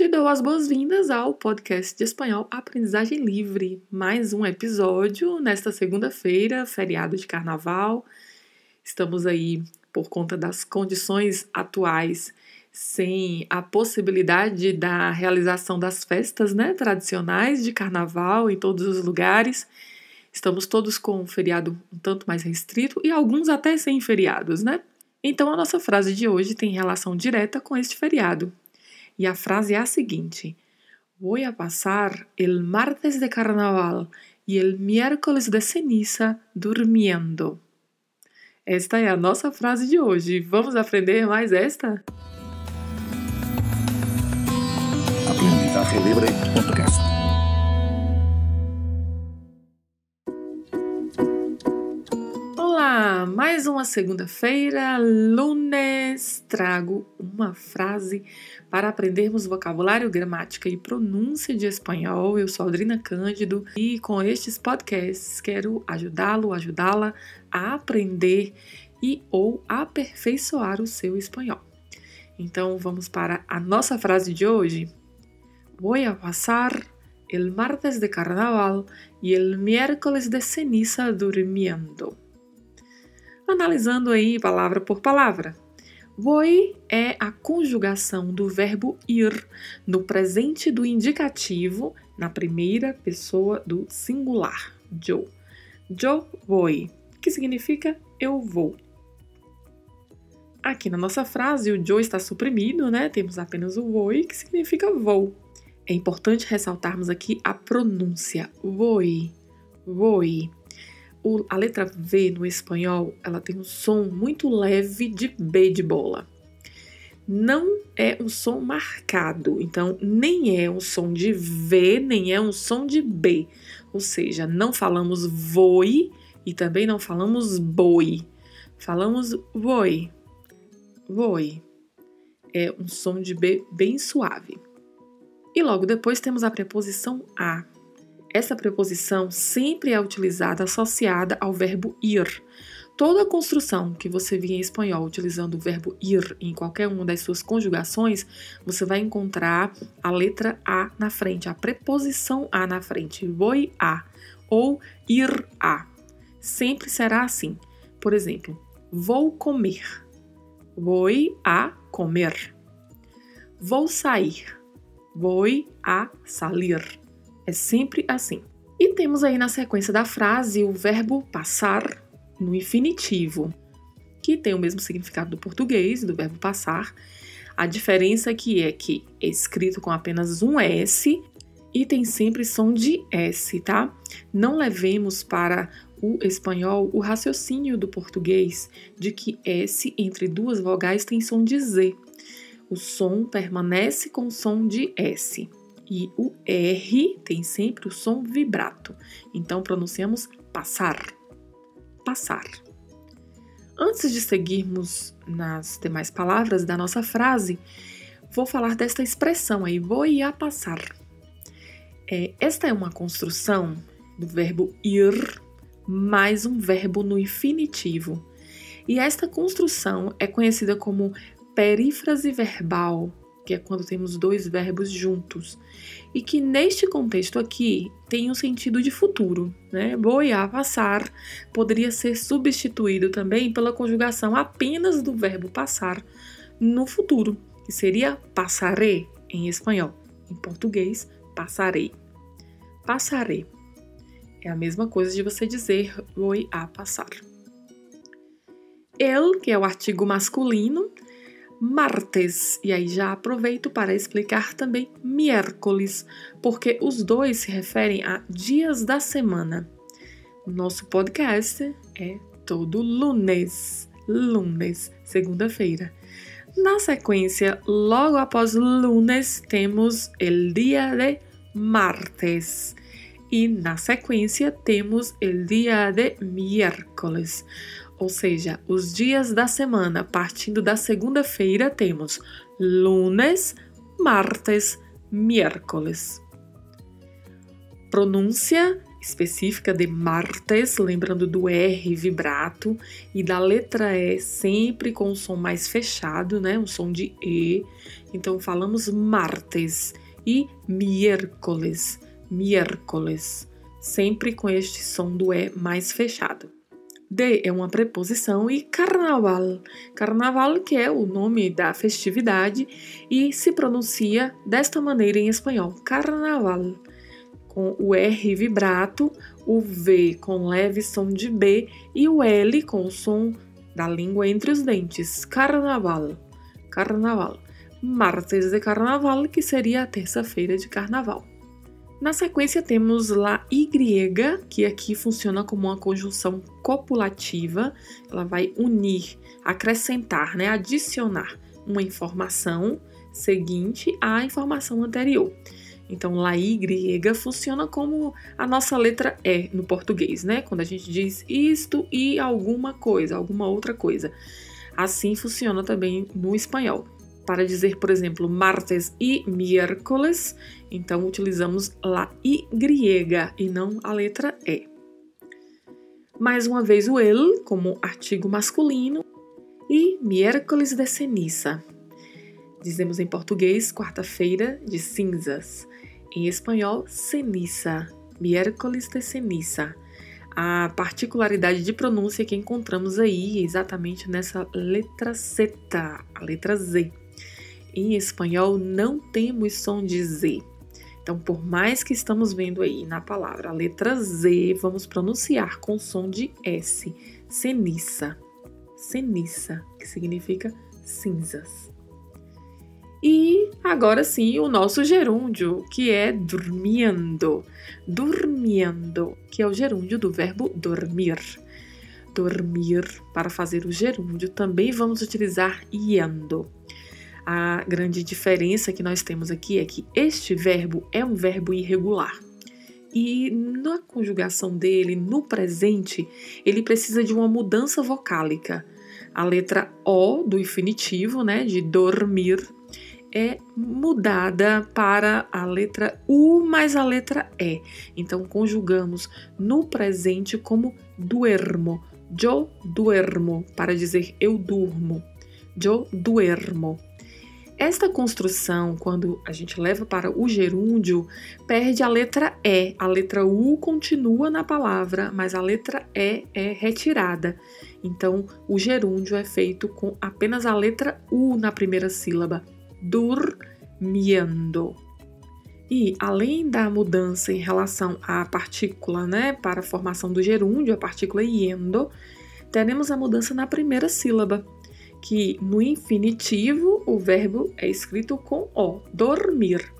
Te dou as boas-vindas ao podcast de espanhol Aprendizagem Livre. Mais um episódio nesta segunda-feira, feriado de carnaval. Estamos aí por conta das condições atuais, sem a possibilidade da realização das festas né, tradicionais de carnaval em todos os lugares. Estamos todos com um feriado um tanto mais restrito e alguns até sem feriados, né? Então a nossa frase de hoje tem relação direta com este feriado. E a frase é a seguinte: Voy a pasar el martes de carnaval e el miércoles de ceniza durmiendo. Esta é a nossa frase de hoje. Vamos aprender mais esta? Aprendizaje Libre Podcast. Mais uma segunda-feira, lunes, trago uma frase para aprendermos vocabulário, gramática e pronúncia de espanhol. Eu sou Aldrina Cândido e com estes podcasts quero ajudá-lo, ajudá-la a aprender e ou aperfeiçoar o seu espanhol. Então vamos para a nossa frase de hoje. Voy a pasar el martes de carnaval y el miércoles de ceniza durmiendo. Analisando aí palavra por palavra. Voi é a conjugação do verbo ir no presente do indicativo na primeira pessoa do singular, yo. Yo voy, que significa eu vou. Aqui na nossa frase, o yo está suprimido, né? Temos apenas o voi, que significa vou. É importante ressaltarmos aqui a pronúncia voi, voi. O, a letra V no espanhol, ela tem um som muito leve de B de bola. Não é um som marcado, então nem é um som de V, nem é um som de B. Ou seja, não falamos voi e também não falamos boi. Falamos voi, voi. É um som de B bem suave. E logo depois temos a preposição a. Essa preposição sempre é utilizada associada ao verbo ir. Toda construção que você vê em espanhol utilizando o verbo ir em qualquer uma das suas conjugações, você vai encontrar a letra A na frente, a preposição A na frente, voy a ou ir a. Sempre será assim. Por exemplo, vou comer, voy a comer. Vou sair, voy a salir. É sempre assim. E temos aí na sequência da frase o verbo passar no infinitivo, que tem o mesmo significado do português, do verbo passar. A diferença aqui é que é escrito com apenas um S e tem sempre som de S, tá? Não levemos para o espanhol o raciocínio do português de que S entre duas vogais tem som de Z. O som permanece com som de S e o R tem sempre o som vibrato. Então pronunciamos passar. Passar. Antes de seguirmos nas demais palavras da nossa frase, vou falar desta expressão aí, vou ir a passar. É, esta é uma construção do verbo ir mais um verbo no infinitivo. E esta construção é conhecida como perífrase verbal que é quando temos dois verbos juntos, e que neste contexto aqui tem um sentido de futuro, né? Boiar, passar, poderia ser substituído também pela conjugação apenas do verbo passar no futuro, que seria passaré em espanhol. Em português, passarei. Passarei. É a mesma coisa de você dizer vou a passar. El, que é o artigo masculino, martes. E aí já aproveito para explicar também miércoles, porque os dois se referem a dias da semana. Nosso podcast é todo lunes, lunes, segunda-feira. Na sequência, logo após lunes, temos el dia de martes. E na sequência, temos el dia de miércoles ou seja, os dias da semana partindo da segunda-feira temos lunes, martes, miércoles. Pronúncia específica de martes, lembrando do R vibrato e da letra E sempre com o som mais fechado, né? Um som de E. Então falamos martes e miércoles, miércoles, sempre com este som do E mais fechado. De é uma preposição e carnaval. Carnaval que é o nome da festividade e se pronuncia desta maneira em espanhol, carnaval com o R vibrato, o V com leve som de B e o L com o som da língua entre os dentes. Carnaval. Carnaval. Martes de Carnaval, que seria a terça-feira de Carnaval. Na sequência temos lá Y, que aqui funciona como uma conjunção copulativa. Ela vai unir, acrescentar, né, adicionar uma informação seguinte à informação anterior. Então, lá Y funciona como a nossa letra E no português, né? Quando a gente diz isto e alguma coisa, alguma outra coisa. Assim funciona também no espanhol. Para dizer, por exemplo, martes e miércoles, então utilizamos la Y e não a letra E. Mais uma vez o el como artigo masculino e miércoles de ceniza. Dizemos em português quarta-feira de cinzas. Em espanhol, ceniza, miércoles de ceniza. A particularidade de pronúncia que encontramos aí exatamente nessa letra Z, a letra Z. Em espanhol não temos som de Z. Então, por mais que estamos vendo aí na palavra a letra Z, vamos pronunciar com som de S. Ceniza. Ceniza, que significa cinzas. E agora sim, o nosso gerúndio, que é dormindo. Dormindo, que é o gerúndio do verbo dormir. Dormir, para fazer o gerúndio, também vamos utilizar iendo. A grande diferença que nós temos aqui é que este verbo é um verbo irregular. E na conjugação dele, no presente, ele precisa de uma mudança vocálica. A letra O do infinitivo, né, de dormir, é mudada para a letra U mais a letra E. Então conjugamos no presente como duermo. Yo duermo, para dizer eu durmo. Yo duermo. Esta construção, quando a gente leva para o gerúndio, perde a letra E. A letra U continua na palavra, mas a letra E é retirada. Então, o gerúndio é feito com apenas a letra U na primeira sílaba durmiendo. E além da mudança em relação à partícula, né, para a formação do gerúndio, a partícula iendo, teremos a mudança na primeira sílaba, que no infinitivo o verbo é escrito com o, dormir.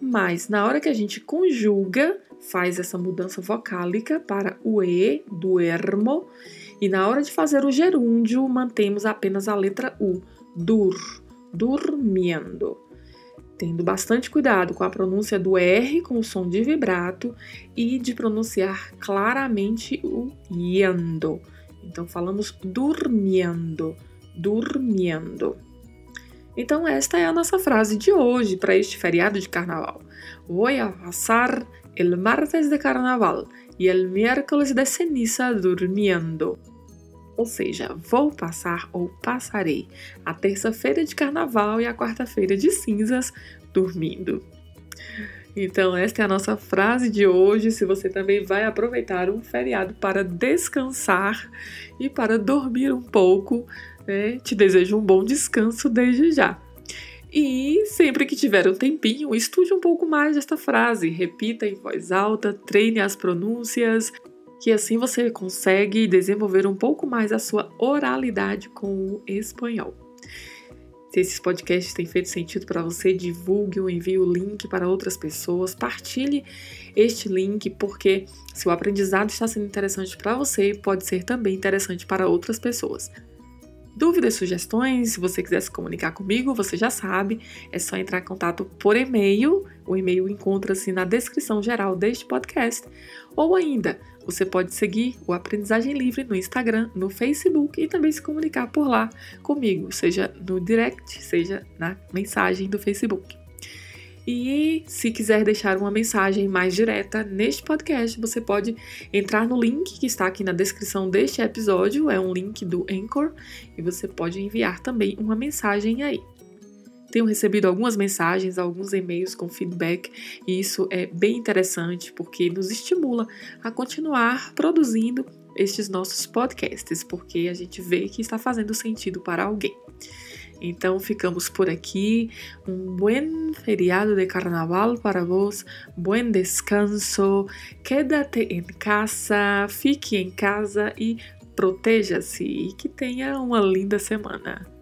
Mas na hora que a gente conjuga, faz essa mudança vocálica para o e, duermo, e na hora de fazer o gerúndio, mantemos apenas a letra u, dur dormindo. Tendo bastante cuidado com a pronúncia do R com o som de vibrato e de pronunciar claramente o yendo. Então falamos dormindo, dormindo. Então esta é a nossa frase de hoje para este feriado de carnaval. Voy a pasar el martes de carnaval y el miércoles de ceniza durmiendo. Ou seja, vou passar ou passarei a terça-feira de carnaval e a quarta-feira de cinzas dormindo. Então, esta é a nossa frase de hoje. Se você também vai aproveitar um feriado para descansar e para dormir um pouco, né, te desejo um bom descanso desde já. E sempre que tiver um tempinho, estude um pouco mais desta frase, repita em voz alta, treine as pronúncias, que assim você consegue desenvolver um pouco mais a sua oralidade com o espanhol. Se esses podcasts têm feito sentido para você, divulgue ou envie o link para outras pessoas, partilhe este link, porque se o aprendizado está sendo interessante para você, pode ser também interessante para outras pessoas. Dúvidas, sugestões, se você quiser se comunicar comigo, você já sabe, é só entrar em contato por e-mail. O e-mail encontra-se na descrição geral deste podcast. Ou ainda, você pode seguir o Aprendizagem Livre no Instagram, no Facebook e também se comunicar por lá comigo, seja no direct, seja na mensagem do Facebook. E se quiser deixar uma mensagem mais direta neste podcast, você pode entrar no link que está aqui na descrição deste episódio, é um link do Anchor, e você pode enviar também uma mensagem aí. Tenho recebido algumas mensagens, alguns e-mails com feedback, e isso é bem interessante porque nos estimula a continuar produzindo estes nossos podcasts, porque a gente vê que está fazendo sentido para alguém. Então ficamos por aqui. Um buen feriado de carnaval para vos, buen descanso, quédate em casa, fique em casa e proteja-se e que tenha uma linda semana.